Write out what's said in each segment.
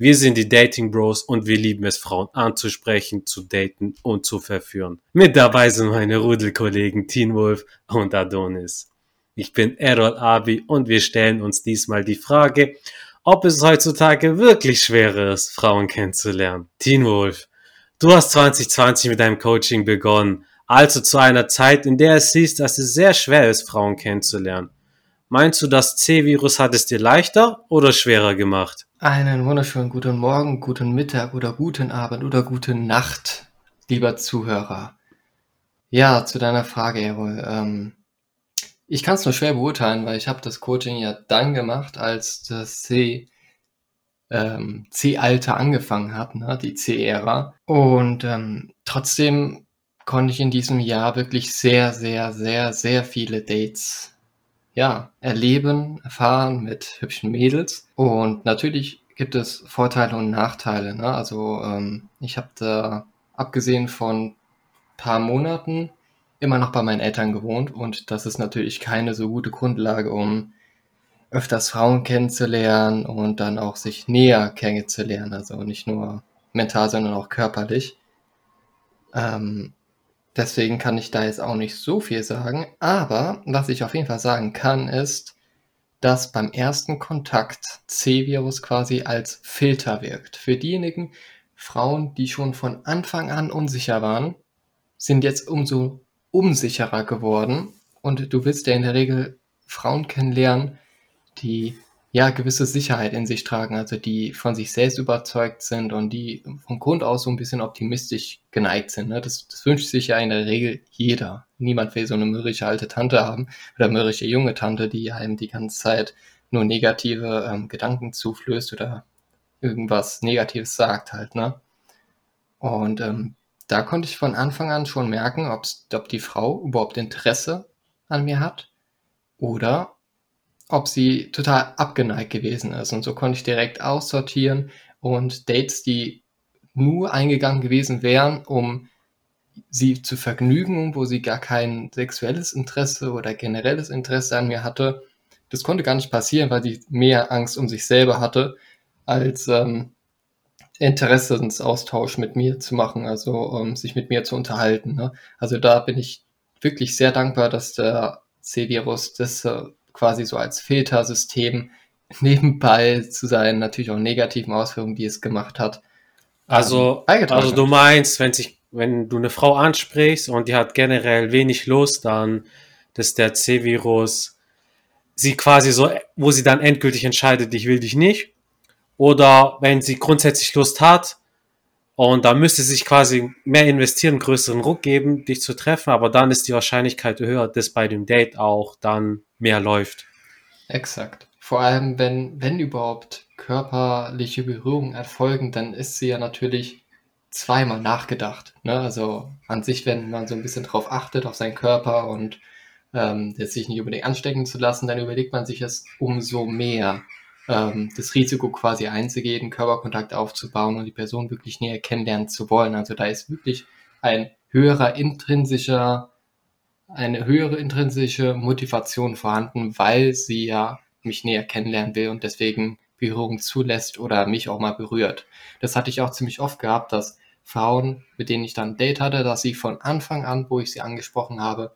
Wir sind die Dating Bros und wir lieben es, Frauen anzusprechen, zu daten und zu verführen. Mit dabei sind meine Rudelkollegen Teen Wolf und Adonis. Ich bin Errol Abi und wir stellen uns diesmal die Frage, ob es heutzutage wirklich schwerer ist, Frauen kennenzulernen. Teen Wolf, du hast 2020 mit deinem Coaching begonnen, also zu einer Zeit, in der es hieß, dass es sehr schwer ist, Frauen kennenzulernen. Meinst du, das C-Virus hat es dir leichter oder schwerer gemacht? Einen wunderschönen guten Morgen, guten Mittag oder guten Abend oder gute Nacht, lieber Zuhörer. Ja, zu deiner Frage, Errol. Ähm, ich kann es nur schwer beurteilen, weil ich habe das Coaching ja dann gemacht, als das C ähm, C-Alter angefangen hat, ne, die C-Ära. Und ähm, trotzdem konnte ich in diesem Jahr wirklich sehr, sehr, sehr, sehr viele Dates ja, erleben, erfahren mit hübschen Mädels. Und natürlich gibt es Vorteile und Nachteile. Ne? Also ähm, ich habe da abgesehen von paar Monaten immer noch bei meinen Eltern gewohnt und das ist natürlich keine so gute Grundlage, um öfters Frauen kennenzulernen und dann auch sich näher kennenzulernen, also nicht nur mental, sondern auch körperlich. Ähm, deswegen kann ich da jetzt auch nicht so viel sagen, aber was ich auf jeden Fall sagen kann, ist, dass beim ersten Kontakt C-Virus quasi als Filter wirkt. Für diejenigen Frauen, die schon von Anfang an unsicher waren, sind jetzt umso unsicherer geworden und du willst ja in der Regel Frauen kennenlernen, die ja gewisse Sicherheit in sich tragen, also die von sich selbst überzeugt sind und die vom Grund aus so ein bisschen optimistisch geneigt sind. Ne? Das, das wünscht sich ja in der Regel jeder. Niemand will so eine mürrische alte Tante haben oder mürrische junge Tante, die einem die ganze Zeit nur negative ähm, Gedanken zuflößt oder irgendwas Negatives sagt halt, ne? Und ähm, da konnte ich von Anfang an schon merken, ob die Frau überhaupt Interesse an mir hat oder ob sie total abgeneigt gewesen ist. Und so konnte ich direkt aussortieren und Dates, die nur eingegangen gewesen wären, um sie zu vergnügen, wo sie gar kein sexuelles Interesse oder generelles Interesse an mir hatte, das konnte gar nicht passieren, weil sie mehr Angst um sich selber hatte, als ähm, Interessensaustausch mit mir zu machen, also ähm, sich mit mir zu unterhalten. Ne? Also da bin ich wirklich sehr dankbar, dass der C-Virus das äh, quasi so als Filtersystem nebenbei zu seinen natürlich auch negativen Ausführungen, die es gemacht hat. Also, ähm, also du meinst, wenn sich, wenn du eine Frau ansprichst und die hat generell wenig Lust, dann, dass der C-Virus sie quasi so, wo sie dann endgültig entscheidet, ich will dich nicht, oder wenn sie grundsätzlich Lust hat und da müsste sie sich quasi mehr investieren, größeren Ruck geben, dich zu treffen, aber dann ist die Wahrscheinlichkeit höher, dass bei dem Date auch dann mehr läuft. Exakt. Vor allem, wenn, wenn überhaupt körperliche Berührungen erfolgen, dann ist sie ja natürlich zweimal nachgedacht. Ne? Also an sich, wenn man so ein bisschen drauf achtet, auf seinen Körper und ähm, sich nicht unbedingt anstecken zu lassen, dann überlegt man sich es umso mehr ähm, das Risiko quasi einzugehen, Körperkontakt aufzubauen und die Person wirklich näher kennenlernen zu wollen. Also da ist wirklich ein höherer intrinsischer, eine höhere intrinsische Motivation vorhanden, weil sie ja mich näher kennenlernen will und deswegen Berührung zulässt oder mich auch mal berührt. Das hatte ich auch ziemlich oft gehabt, dass Frauen, mit denen ich dann ein Date hatte, dass sie von Anfang an, wo ich sie angesprochen habe,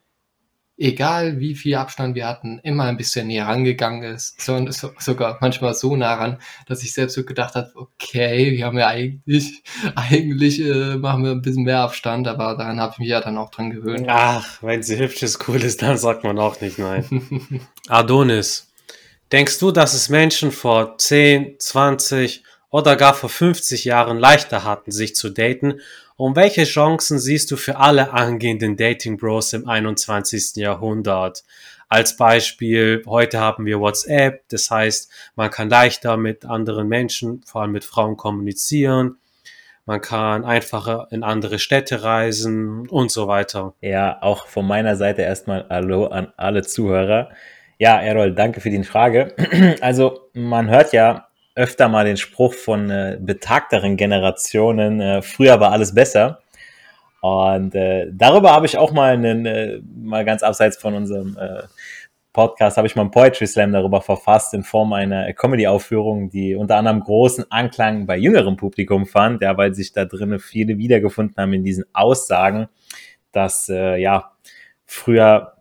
egal wie viel Abstand wir hatten, immer ein bisschen näher rangegangen ist. So, so, sogar manchmal so nah ran, dass ich selbst so gedacht habe, okay, wir haben ja eigentlich, eigentlich äh, machen wir ein bisschen mehr Abstand, aber daran habe ich mich ja dann auch dran gewöhnt. Ach, wenn sie hübsch ist, cool ist, dann sagt man auch nicht nein. Adonis, denkst du, dass es Menschen vor 10, 20 oder gar vor 50 Jahren leichter hatten, sich zu daten und welche Chancen siehst du für alle angehenden Dating Bros im 21. Jahrhundert? Als Beispiel, heute haben wir WhatsApp, das heißt, man kann leichter mit anderen Menschen, vor allem mit Frauen kommunizieren. Man kann einfacher in andere Städte reisen und so weiter. Ja, auch von meiner Seite erstmal Hallo an alle Zuhörer. Ja, Errol, danke für die Frage. Also, man hört ja öfter mal den Spruch von äh, betagteren Generationen, äh, früher war alles besser. Und äh, darüber habe ich auch mal einen, äh, mal ganz abseits von unserem äh, Podcast habe ich mal einen Poetry Slam darüber verfasst in Form einer Comedy-Aufführung, die unter anderem großen Anklang bei jüngerem Publikum fand, ja, weil sich da drinnen viele wiedergefunden haben in diesen Aussagen, dass äh, ja früher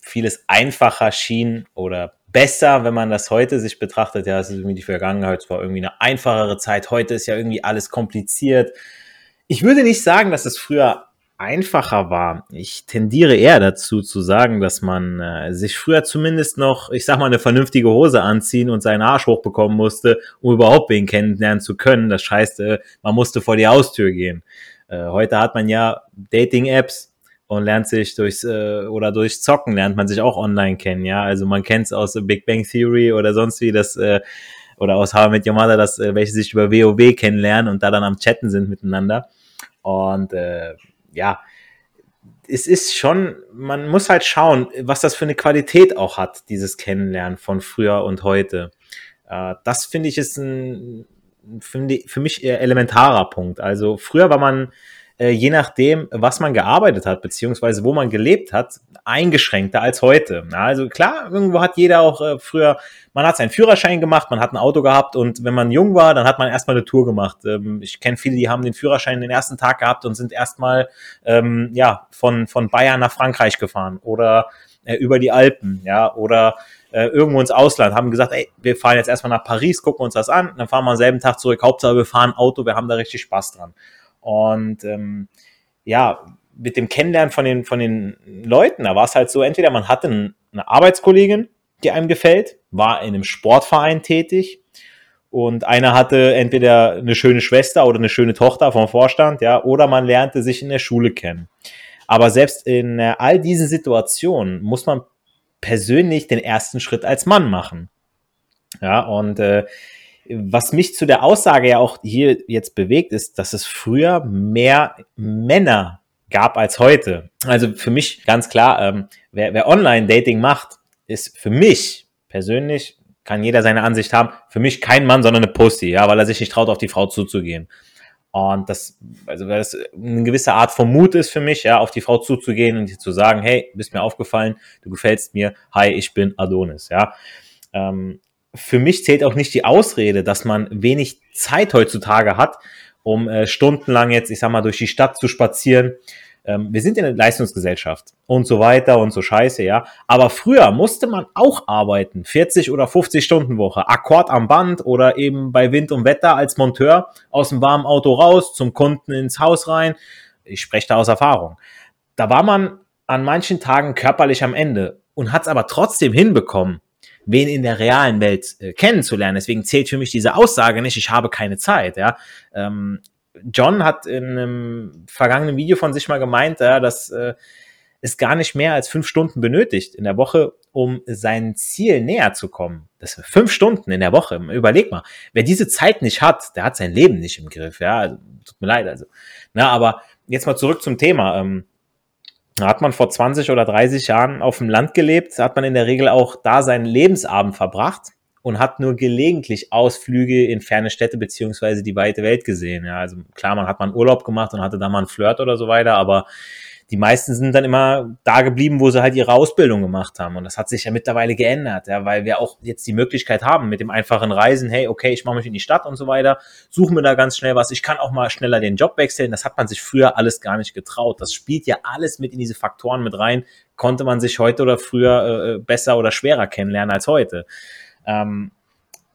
vieles einfacher schien oder besser, wenn man das heute sich betrachtet. Ja, es ist irgendwie die Vergangenheit, es war irgendwie eine einfachere Zeit. Heute ist ja irgendwie alles kompliziert. Ich würde nicht sagen, dass es früher einfacher war. Ich tendiere eher dazu zu sagen, dass man äh, sich früher zumindest noch, ich sag mal, eine vernünftige Hose anziehen und seinen Arsch hochbekommen musste, um überhaupt wen kennenlernen zu können. Das heißt, äh, man musste vor die Haustür gehen. Äh, heute hat man ja Dating-Apps und lernt sich durchs äh, oder durchs Zocken lernt man sich auch online kennen. Ja, also man kennt es aus Big Bang Theory oder sonst wie das äh, oder aus How I Met Your Mother, dass äh, welche sich über WoW kennenlernen und da dann am Chatten sind miteinander. Und äh, ja, es ist schon, man muss halt schauen, was das für eine Qualität auch hat, dieses Kennenlernen von früher und heute. Äh, das finde ich ist ein, für mich elementarer Punkt. Also früher war man äh, je nachdem, was man gearbeitet hat, beziehungsweise wo man gelebt hat, eingeschränkter als heute. Ja, also klar, irgendwo hat jeder auch äh, früher, man hat seinen Führerschein gemacht, man hat ein Auto gehabt und wenn man jung war, dann hat man erstmal eine Tour gemacht. Ähm, ich kenne viele, die haben den Führerschein den ersten Tag gehabt und sind erstmal ähm, ja, von, von Bayern nach Frankreich gefahren oder äh, über die Alpen, ja, oder äh, irgendwo ins Ausland, haben gesagt, ey, wir fahren jetzt erstmal nach Paris, gucken uns das an, dann fahren wir am selben Tag zurück. Hauptsache, wir fahren Auto, wir haben da richtig Spaß dran. Und ähm, ja, mit dem Kennenlernen von den, von den Leuten, da war es halt so, entweder man hatte eine Arbeitskollegin, die einem gefällt, war in einem Sportverein tätig und einer hatte entweder eine schöne Schwester oder eine schöne Tochter vom Vorstand, ja, oder man lernte sich in der Schule kennen. Aber selbst in äh, all diesen Situationen muss man persönlich den ersten Schritt als Mann machen. Ja, und äh, was mich zu der Aussage ja auch hier jetzt bewegt, ist, dass es früher mehr Männer gab als heute. Also für mich ganz klar, ähm, wer, wer Online-Dating macht, ist für mich persönlich, kann jeder seine Ansicht haben, für mich kein Mann, sondern eine Pussy, ja, weil er sich nicht traut, auf die Frau zuzugehen. Und das, also weil das eine gewisse Art von Mut ist für mich, ja, auf die Frau zuzugehen und zu sagen, hey, bist mir aufgefallen, du gefällst mir, hi, ich bin Adonis, ja. Ähm, für mich zählt auch nicht die Ausrede, dass man wenig Zeit heutzutage hat, um äh, stundenlang jetzt, ich sag mal, durch die Stadt zu spazieren. Ähm, wir sind in einer Leistungsgesellschaft und so weiter und so scheiße, ja. Aber früher musste man auch arbeiten, 40 oder 50 Stunden Woche, Akkord am Band oder eben bei Wind und Wetter als Monteur aus dem warmen Auto raus, zum Kunden ins Haus rein. Ich spreche da aus Erfahrung. Da war man an manchen Tagen körperlich am Ende und hat es aber trotzdem hinbekommen, wen in der realen Welt äh, kennenzulernen. Deswegen zählt für mich diese Aussage nicht, ich habe keine Zeit. Ja? Ähm, John hat in einem vergangenen Video von sich mal gemeint, ja, dass äh, es gar nicht mehr als fünf Stunden benötigt in der Woche, um sein Ziel näher zu kommen. Das sind fünf Stunden in der Woche. Überleg mal, wer diese Zeit nicht hat, der hat sein Leben nicht im Griff. Ja, also, tut mir leid. Also, na, aber jetzt mal zurück zum Thema. Ähm, hat man vor 20 oder 30 Jahren auf dem Land gelebt, hat man in der Regel auch da seinen Lebensabend verbracht und hat nur gelegentlich Ausflüge in ferne Städte beziehungsweise die weite Welt gesehen. Ja, also klar, man hat mal einen Urlaub gemacht und hatte da mal einen Flirt oder so weiter, aber die meisten sind dann immer da geblieben, wo sie halt ihre Ausbildung gemacht haben. Und das hat sich ja mittlerweile geändert, ja, weil wir auch jetzt die Möglichkeit haben mit dem einfachen Reisen, hey, okay, ich mache mich in die Stadt und so weiter, suche mir da ganz schnell was, ich kann auch mal schneller den Job wechseln. Das hat man sich früher alles gar nicht getraut. Das spielt ja alles mit in diese Faktoren mit rein. Konnte man sich heute oder früher äh, besser oder schwerer kennenlernen als heute. Ähm,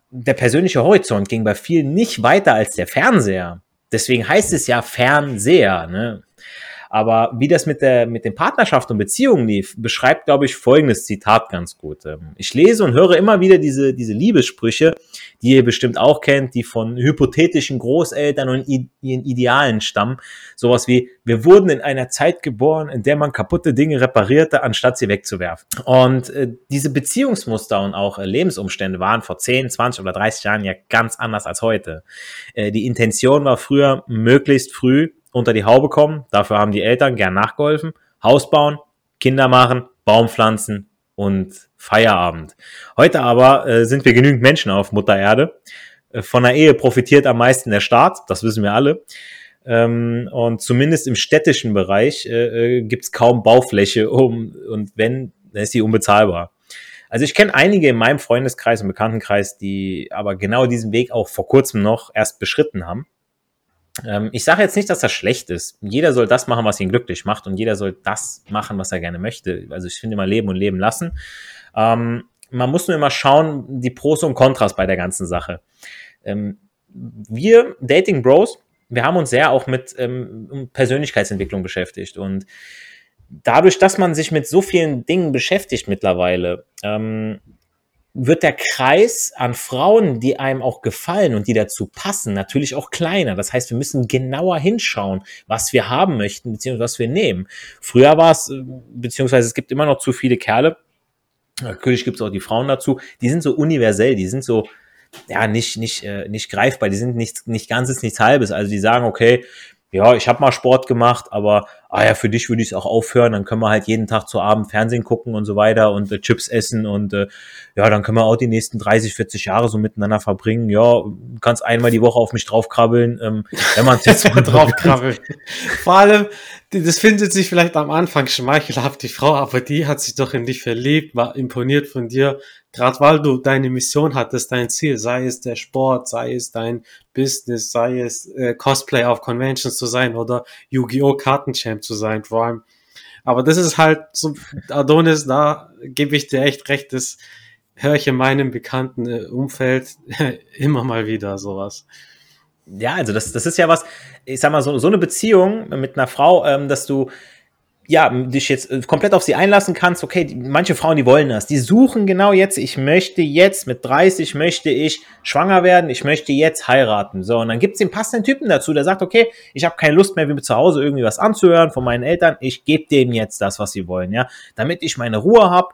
der persönliche Horizont ging bei vielen nicht weiter als der Fernseher. Deswegen heißt es ja Fernseher. Ne? Aber wie das mit der, mit den Partnerschaften und Beziehungen lief, beschreibt, glaube ich, folgendes Zitat ganz gut. Ähm, ich lese und höre immer wieder diese, diese Liebessprüche, die ihr bestimmt auch kennt, die von hypothetischen Großeltern und ihren Idealen stammen. Sowas wie, wir wurden in einer Zeit geboren, in der man kaputte Dinge reparierte, anstatt sie wegzuwerfen. Und äh, diese Beziehungsmuster und auch äh, Lebensumstände waren vor 10, 20 oder 30 Jahren ja ganz anders als heute. Äh, die Intention war früher, möglichst früh unter die Haube kommen. Dafür haben die Eltern gern nachgeholfen. Haus bauen, Kinder machen, Baum pflanzen und Feierabend. Heute aber äh, sind wir genügend Menschen auf Mutter Erde. Äh, von der Ehe profitiert am meisten der Staat, das wissen wir alle. Ähm, und zumindest im städtischen Bereich äh, äh gibt es kaum Baufläche, um, und wenn, dann ist sie unbezahlbar. Also ich kenne einige in meinem Freundeskreis und Bekanntenkreis, die aber genau diesen Weg auch vor kurzem noch erst beschritten haben. Ähm, ich sage jetzt nicht, dass das schlecht ist. Jeder soll das machen, was ihn glücklich macht und jeder soll das machen, was er gerne möchte. Also ich finde immer leben und leben lassen. Ähm, man muss nur immer schauen, die Pros und Kontras bei der ganzen Sache. Ähm, wir Dating Bros, wir haben uns sehr auch mit ähm, Persönlichkeitsentwicklung beschäftigt und dadurch, dass man sich mit so vielen Dingen beschäftigt mittlerweile, ähm, wird der Kreis an Frauen, die einem auch gefallen und die dazu passen, natürlich auch kleiner. Das heißt, wir müssen genauer hinschauen, was wir haben möchten, beziehungsweise was wir nehmen. Früher war es, äh, beziehungsweise es gibt immer noch zu viele Kerle, natürlich gibt es auch die Frauen dazu, die sind so universell, die sind so, ja, nicht, nicht, äh, nicht greifbar, die sind nicht, nicht ganzes, nichts halbes. Also die sagen, okay, ja, ich habe mal Sport gemacht, aber ah ja, für dich würde ich es auch aufhören, dann können wir halt jeden Tag zu Abend Fernsehen gucken und so weiter und äh, Chips essen und äh, ja, dann können wir auch die nächsten 30, 40 Jahre so miteinander verbringen. Ja, kannst einmal die Woche auf mich draufkrabbeln, ähm, wenn man jetzt mal draufkrabbelt. Vor allem, das findet sich vielleicht am Anfang schmeichelhaft, die Frau, aber die hat sich doch in dich verliebt, war imponiert von dir, gerade weil du deine Mission hattest, dein Ziel, sei es der Sport, sei es dein Business, sei es äh, Cosplay auf Conventions zu sein oder Yu-Gi-Oh! Kartenchamp zu sein, vor allem. Aber das ist halt so, Adonis, da gebe ich dir echt recht, das höre ich in meinem bekannten äh, Umfeld immer mal wieder sowas. Ja, also das, das ist ja was, ich sag mal, so, so eine Beziehung mit einer Frau, ähm, dass du ja, dich jetzt äh, komplett auf sie einlassen kannst, okay, die, manche Frauen, die wollen das, die suchen genau jetzt, ich möchte jetzt mit 30, möchte ich schwanger werden, ich möchte jetzt heiraten. So, und dann gibt's den passenden Typen dazu, der sagt, okay, ich habe keine Lust mehr, wie zu Hause irgendwie was anzuhören von meinen Eltern, ich gebe denen jetzt das, was sie wollen, ja, damit ich meine Ruhe hab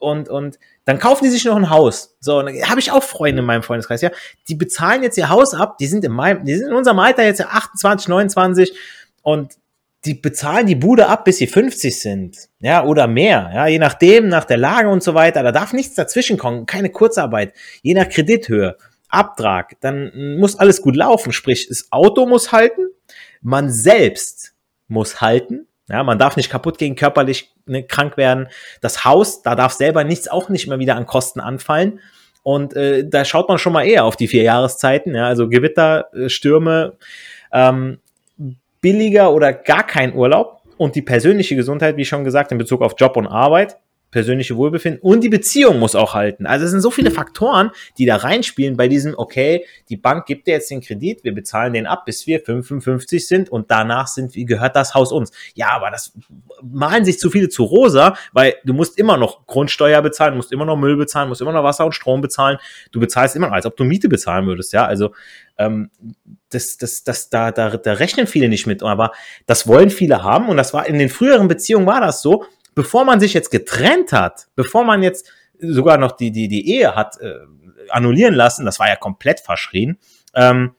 und, und dann kaufen die sich noch ein Haus. So, habe ich auch Freunde in meinem Freundeskreis, ja, die bezahlen jetzt ihr Haus ab, die sind in meinem, die sind in unserem Alter jetzt ja 28, 29 und die bezahlen die Bude ab, bis sie 50 sind, ja, oder mehr, ja, je nachdem, nach der Lage und so weiter. Da darf nichts dazwischen kommen, keine Kurzarbeit, je nach Kredithöhe, Abtrag, dann muss alles gut laufen. Sprich, das Auto muss halten, man selbst muss halten, ja, man darf nicht kaputt gehen, körperlich ne, krank werden. Das Haus, da darf selber nichts auch nicht mehr wieder an Kosten anfallen. Und äh, da schaut man schon mal eher auf die vier Jahreszeiten, ja, also Gewitter, äh, Stürme, ähm, billiger oder gar kein Urlaub und die persönliche Gesundheit, wie schon gesagt, in Bezug auf Job und Arbeit, persönliche Wohlbefinden und die Beziehung muss auch halten. Also es sind so viele Faktoren, die da reinspielen bei diesem, okay, die Bank gibt dir jetzt den Kredit, wir bezahlen den ab, bis wir 55 sind und danach sind, wie gehört das Haus uns? Ja, aber das malen sich zu viele zu rosa, weil du musst immer noch Grundsteuer bezahlen, musst immer noch Müll bezahlen, musst immer noch Wasser und Strom bezahlen. Du bezahlst immer als ob du Miete bezahlen würdest, ja. Also ähm, das, das, das, da, da, da rechnen viele nicht mit, aber das wollen viele haben und das war in den früheren Beziehungen war das so, bevor man sich jetzt getrennt hat, bevor man jetzt sogar noch die, die, die Ehe hat äh, annullieren lassen, das war ja komplett verschrien, ähm,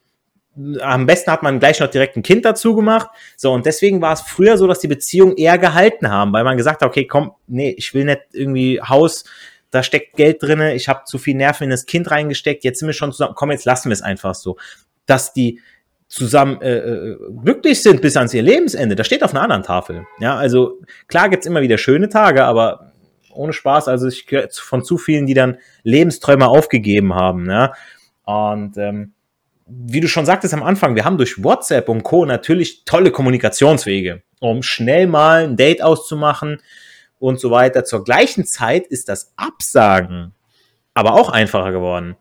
am besten hat man gleich noch direkt ein Kind dazu gemacht. So, und deswegen war es früher so, dass die Beziehungen eher gehalten haben, weil man gesagt hat, okay, komm, nee, ich will nicht irgendwie Haus, da steckt Geld drinne, ich habe zu viel Nerven in das Kind reingesteckt, jetzt sind wir schon zusammen, komm, jetzt lassen wir es einfach so. Dass die zusammen äh, äh, glücklich sind bis ans ihr Lebensende, das steht auf einer anderen Tafel. Ja, also klar gibt's immer wieder schöne Tage, aber ohne Spaß, also ich von zu vielen, die dann Lebensträume aufgegeben haben. Ja? Und ähm, wie du schon sagtest am Anfang, wir haben durch WhatsApp und Co. natürlich tolle Kommunikationswege, um schnell mal ein Date auszumachen und so weiter. Zur gleichen Zeit ist das Absagen aber auch einfacher geworden.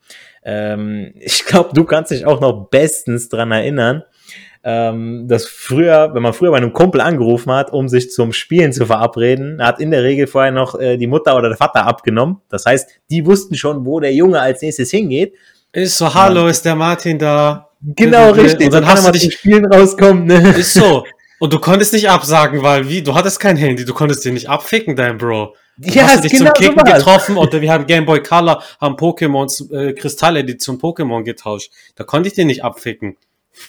Ähm, ich glaube, du kannst dich auch noch bestens dran erinnern, ähm, dass früher, wenn man früher bei einem Kumpel angerufen hat, um sich zum Spielen zu verabreden, hat in der Regel vorher noch äh, die Mutter oder der Vater abgenommen. Das heißt, die wussten schon, wo der Junge als nächstes hingeht. Ist so, hallo, ist der Martin da? Genau, richtig. Und dann, dann hast du dich Spielen rauskommen. Ne? Ist so. Und du konntest nicht absagen, weil wie? Du hattest kein Handy, du konntest dir nicht abficken, dein Bro. Ja, hast du dich genau zum Kicken so getroffen oder wir haben Game Boy Color, haben Pokémon äh, Kristall-Edition Pokémon getauscht. Da konnte ich den nicht abficken.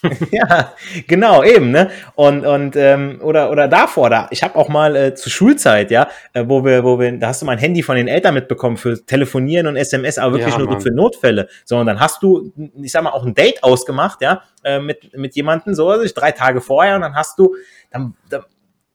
ja, genau, eben, ne? Und, und ähm, oder, oder davor, da, ich habe auch mal äh, zur Schulzeit, ja, äh, wo wir, wo wir, da hast du mein Handy von den Eltern mitbekommen für Telefonieren und SMS, aber wirklich ja, nur Mann. für Notfälle. So, und dann hast du, ich sag mal, auch ein Date ausgemacht, ja, äh, mit, mit jemandem, so, also drei Tage vorher, und dann hast du, dann, dann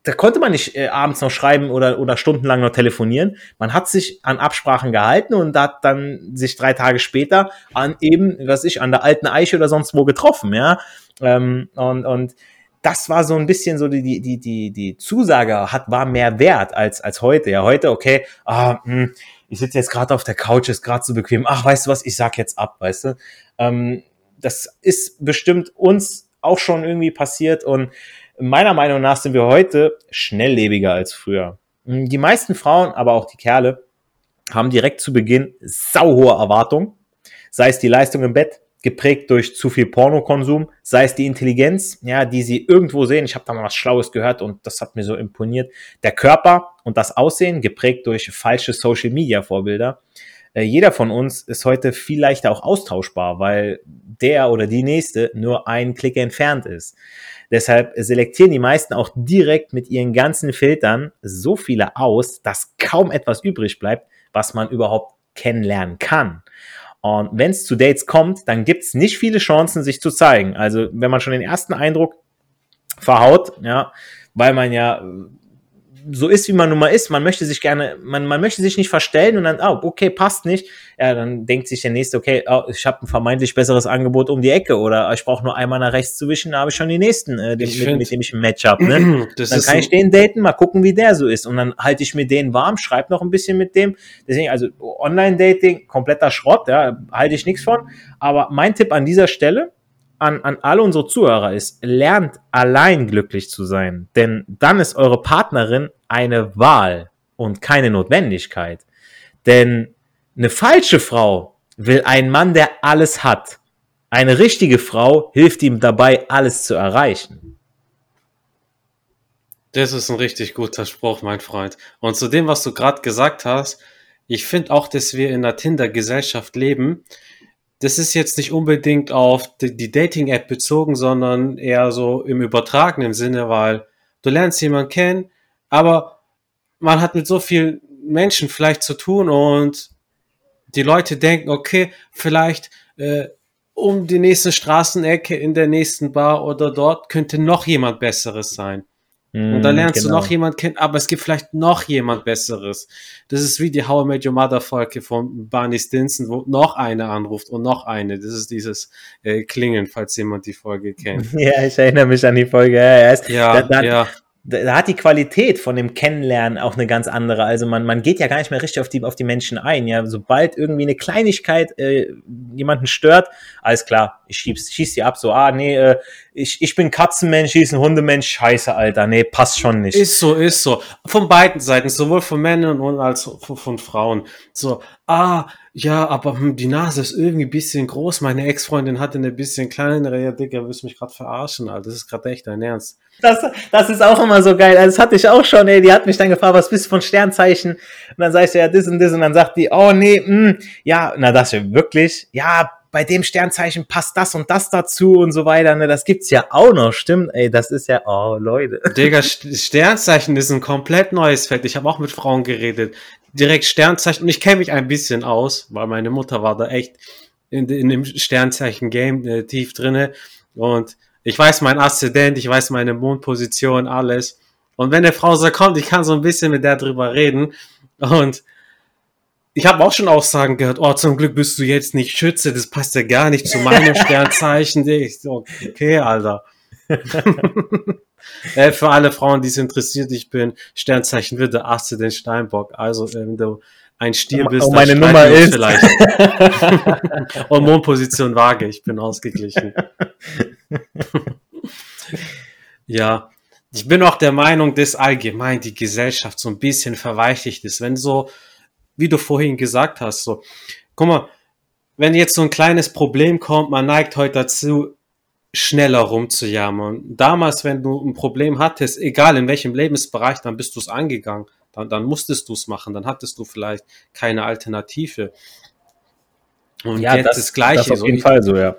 da konnte man nicht äh, abends noch schreiben oder, oder stundenlang noch telefonieren. Man hat sich an Absprachen gehalten und hat dann sich drei Tage später an eben, was ich, an der alten Eiche oder sonst wo getroffen, ja. Ähm, und, und das war so ein bisschen so die, die, die, die Zusage hat, war mehr wert als, als heute. Ja, heute, okay, ah, mh, hm, ich sitze jetzt gerade auf der Couch, ist gerade so bequem. Ach, weißt du was, ich sag jetzt ab, weißt du. Ähm, das ist bestimmt uns auch schon irgendwie passiert und meiner Meinung nach sind wir heute schnelllebiger als früher. Die meisten Frauen, aber auch die Kerle, haben direkt zu Beginn sauhohe Erwartungen, sei es die Leistung im Bett, geprägt durch zu viel Pornokonsum, sei es die Intelligenz, ja, die sie irgendwo sehen. Ich habe da mal was Schlaues gehört und das hat mir so imponiert. Der Körper und das Aussehen, geprägt durch falsche Social-Media-Vorbilder. Äh, jeder von uns ist heute viel leichter auch austauschbar, weil der oder die nächste nur einen Klick entfernt ist. Deshalb selektieren die meisten auch direkt mit ihren ganzen Filtern so viele aus, dass kaum etwas übrig bleibt, was man überhaupt kennenlernen kann. Und wenn es zu Dates kommt, dann gibt es nicht viele Chancen, sich zu zeigen. Also wenn man schon den ersten Eindruck verhaut, ja, weil man ja so ist, wie man nun mal ist. Man möchte sich gerne, man, man möchte sich nicht verstellen und dann, oh, okay, passt nicht. Ja, dann denkt sich der Nächste, okay, oh, ich habe ein vermeintlich besseres Angebot um die Ecke oder ich brauche nur einmal nach rechts zu wischen, da habe ich schon die Nächsten, äh, den, mit, find, mit, dem ich ein Match habe. Ne? dann kann ich den daten, mal gucken, wie der so ist. Und dann halte ich mir den warm, schreibe noch ein bisschen mit dem. Deswegen, also Online-Dating, kompletter Schrott, ja, halte ich nichts von. Aber mein Tipp an dieser Stelle, an, an alle unsere Zuhörer ist, lernt allein glücklich zu sein. Denn dann ist eure Partnerin eine Wahl und keine Notwendigkeit. Denn eine falsche Frau will einen Mann, der alles hat. Eine richtige Frau hilft ihm dabei, alles zu erreichen. Das ist ein richtig guter Spruch, mein Freund. Und zu dem, was du gerade gesagt hast, ich finde auch, dass wir in einer Tinder-Gesellschaft leben, das ist jetzt nicht unbedingt auf die, Dating-App bezogen, sondern eher so im übertragenen Sinne, weil du lernst jemanden kennen, aber man hat mit so vielen Menschen vielleicht zu tun und die Leute denken, okay, vielleicht äh, um die nächste Straßenecke in der nächsten Bar oder dort könnte noch jemand Besseres sein. Mm, und dann lernst genau. du noch jemand kennen, aber es gibt vielleicht noch jemand Besseres. Das ist wie die How I Met Your Mother Folge von Barney Stinson, wo noch eine anruft und noch eine. Das ist dieses äh, Klingen, falls jemand die Folge kennt. Ja, ich erinnere mich an die Folge. Ja, ja, da, da, ja da hat die Qualität von dem Kennenlernen auch eine ganz andere. Also man, man geht ja gar nicht mehr richtig auf die, auf die Menschen ein. Ja, sobald irgendwie eine Kleinigkeit äh, jemanden stört, alles klar, ich schieß, schieß die ab, so, ah, nee, äh, ich, ich bin Katzenmensch, ich ein Hundemensch, scheiße, Alter, nee, passt schon nicht. Ist so, ist so. Von beiden Seiten, sowohl von Männern und als von, von Frauen. So, ah, ja, aber hm, die Nase ist irgendwie ein bisschen groß. Meine Ex-Freundin hatte eine bisschen kleinere. Ja, Digga, willst du mich gerade verarschen, Alter. Das ist gerade echt dein Ernst. Das, das ist auch immer so geil. Also, das hatte ich auch schon, ey. Die hat mich dann gefragt, was bist du von Sternzeichen? Und dann sag ich, ja, das und das. Und dann sagt die, oh, nee, mh, hm, ja, na, das ist wirklich, ja, bei dem Sternzeichen passt das und das dazu und so weiter. Ne? Das gibt's ja auch noch, stimmt? Ey, das ist ja, oh Leute. Digga, Sternzeichen ist ein komplett neues Feld. Ich habe auch mit Frauen geredet direkt Sternzeichen. Und ich kenne mich ein bisschen aus, weil meine Mutter war da echt in, in dem Sternzeichen-Game äh, tief drinne. Und ich weiß mein Aszendent, ich weiß meine Mondposition, alles. Und wenn eine Frau so kommt, ich kann so ein bisschen mit der drüber reden. Und ich habe auch schon Aussagen gehört, oh, zum Glück bist du jetzt nicht Schütze, das passt ja gar nicht zu meinem Sternzeichen. Ich so, okay, Alter. äh, für alle Frauen, die es interessiert, ich bin Sternzeichen Widder, Aste den Steinbock. Also, äh, wenn du ein Stier bist, oh, meine Nummer ist vielleicht. Und Mondposition Waage, ich bin ausgeglichen. ja, ich bin auch der Meinung, dass allgemein die Gesellschaft so ein bisschen verweichlicht ist. Wenn so, wie du vorhin gesagt hast, so, guck mal, wenn jetzt so ein kleines Problem kommt, man neigt heute dazu, schneller rumzujammern. Damals, wenn du ein Problem hattest, egal in welchem Lebensbereich, dann bist du es angegangen. Dann, dann musstest du es machen. Dann hattest du vielleicht keine Alternative. Und ja, jetzt das, das Gleiche. Das auf jeden so, Fall so, ja.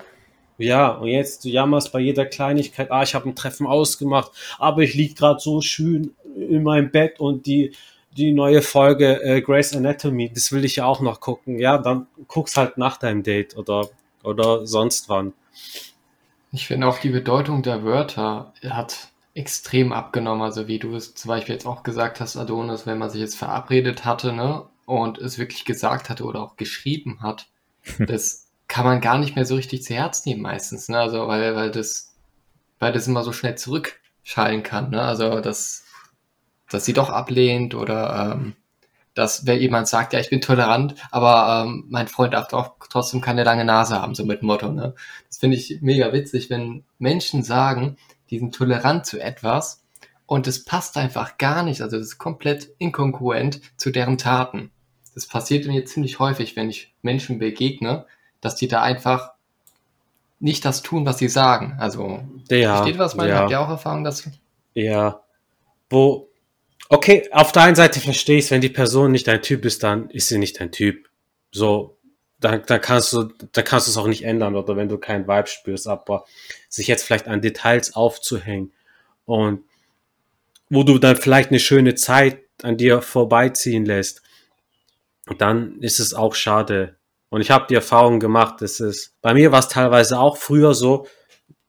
Ja, und jetzt du jammerst bei jeder Kleinigkeit, ah, ich habe ein Treffen ausgemacht, aber ich lieg gerade so schön in meinem Bett und die die neue Folge äh, Grace Anatomy, das will ich ja auch noch gucken. Ja, dann guck's halt nach deinem Date oder oder sonst wann. Ich finde auch die Bedeutung der Wörter hat extrem abgenommen. Also wie du es zum Beispiel jetzt auch gesagt hast, Adonis, wenn man sich jetzt verabredet hatte, ne, und es wirklich gesagt hatte oder auch geschrieben hat, das kann man gar nicht mehr so richtig zu Herz nehmen meistens, ne? Also weil, weil das, weil das immer so schnell zurückschallen kann, ne? Also dass, dass sie doch ablehnt oder ähm, dass wenn jemand sagt, ja, ich bin tolerant, aber ähm, mein Freund darf doch trotzdem keine lange Nase haben, so mit Motto. Ne? Das finde ich mega witzig, wenn Menschen sagen, die sind tolerant zu etwas und es passt einfach gar nicht, also das ist komplett inkongruent zu deren Taten. Das passiert mir ziemlich häufig, wenn ich Menschen begegne, dass die da einfach nicht das tun, was sie sagen. Also, ja, versteht was man? Ja. Habt ihr auch Erfahrung dazu? Ja. Wo, okay, auf der einen Seite verstehe ich wenn die Person nicht dein Typ ist, dann ist sie nicht dein Typ. So, dann, dann kannst du, dann kannst du es auch nicht ändern oder wenn du keinen Vibe spürst, aber sich jetzt vielleicht an Details aufzuhängen und wo du dann vielleicht eine schöne Zeit an dir vorbeiziehen lässt, dann ist es auch schade. Und ich habe die Erfahrung gemacht, dass es, bei mir war es teilweise auch früher so,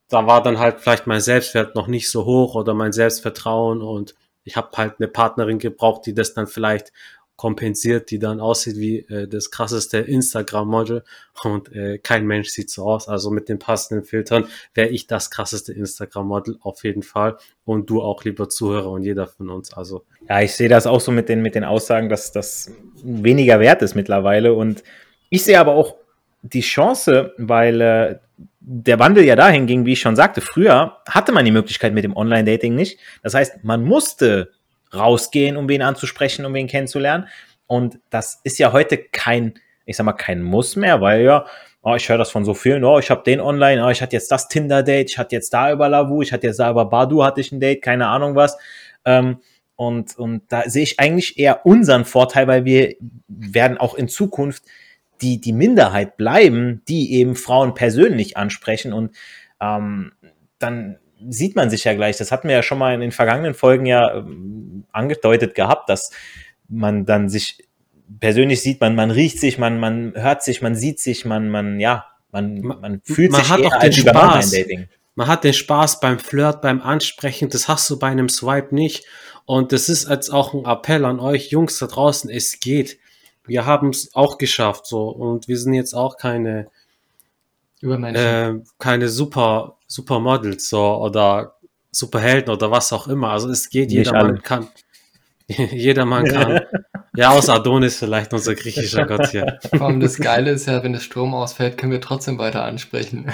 da war dann halt vielleicht mein Selbstwert noch nicht so hoch oder mein Selbstvertrauen und ich habe halt eine Partnerin gebraucht, die das dann vielleicht kompensiert, die dann aussieht wie äh, das krasseste Instagram-Model und äh, kein Mensch sieht so aus. Also mit den passenden Filtern wäre ich das krasseste Instagram-Model auf jeden Fall und du auch, lieber Zuhörer und jeder von uns. Also Ja, ich sehe das auch so mit den, mit den Aussagen, dass das weniger wert ist mittlerweile. Und ich sehe aber auch die Chance, weil äh, der Wandel ja dahin ging, wie ich schon sagte, früher hatte man die Möglichkeit mit dem Online-Dating nicht. Das heißt, man musste rausgehen, um wen anzusprechen, um wen kennenzulernen. Und das ist ja heute kein, ich sag mal, kein Muss mehr, weil ja, oh, ich höre das von so vielen, oh, ich habe den online, oh, ich hatte jetzt das Tinder-Date, ich hatte jetzt da über Lavu, ich hatte jetzt da über Badu hatte ich ein Date, keine Ahnung was. Ähm, und, und da sehe ich eigentlich eher unseren Vorteil, weil wir werden auch in Zukunft die, die Minderheit bleiben, die eben Frauen persönlich ansprechen und ähm, dann sieht man sich ja gleich. Das hatten wir ja schon mal in den vergangenen Folgen ja ähm, angedeutet gehabt, dass man dann sich persönlich sieht, man, man riecht sich, man, man hört sich, man sieht sich, man, man, ja, man, man fühlt man sich hat eher auch den Spaß. Online-Dating. Man hat den Spaß beim Flirt, beim Ansprechen, das hast du bei einem Swipe nicht. Und das ist jetzt auch ein Appell an euch Jungs da draußen, es geht. Wir haben es auch geschafft, so. Und wir sind jetzt auch keine, Übermenschen. äh, keine super, Supermodels, so, oder Superhelden oder was auch immer. Also es geht, Nicht jedermann alle. kann. jedermann kann. Ja, außer Adonis vielleicht, unser griechischer Gott hier. Vor allem das Geile ist ja, wenn der Strom ausfällt, können wir trotzdem weiter ansprechen.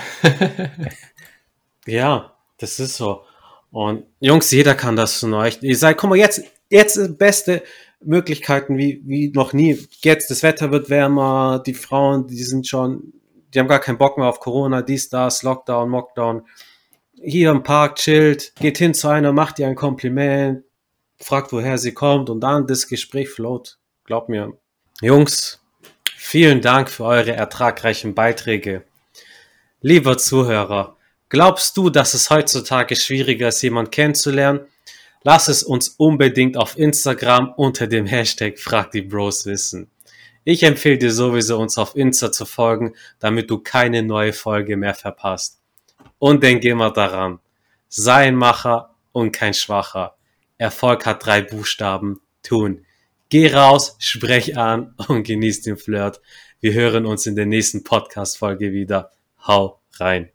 Ja, das ist so. Und Jungs, jeder kann das von euch. Ihr seid, guck mal, jetzt, jetzt sind beste Möglichkeiten wie, wie noch nie. Jetzt, das Wetter wird wärmer, die Frauen, die sind schon, die haben gar keinen Bock mehr auf Corona, dies, das, Lockdown, Mockdown. Hier im Park chillt, geht hin zu einer, macht ihr ein Kompliment, fragt, woher sie kommt und dann das Gespräch float. Glaubt mir. Jungs, vielen Dank für eure ertragreichen Beiträge. Lieber Zuhörer, glaubst du, dass es heutzutage schwieriger ist, jemanden kennenzulernen? Lass es uns unbedingt auf Instagram unter dem Hashtag Frag die Bros wissen. Ich empfehle dir sowieso, uns auf Insta zu folgen, damit du keine neue Folge mehr verpasst. Und denk immer daran, sei ein Macher und kein Schwacher. Erfolg hat drei Buchstaben, tun. Geh raus, sprech an und genieß den Flirt. Wir hören uns in der nächsten Podcast-Folge wieder. Hau rein.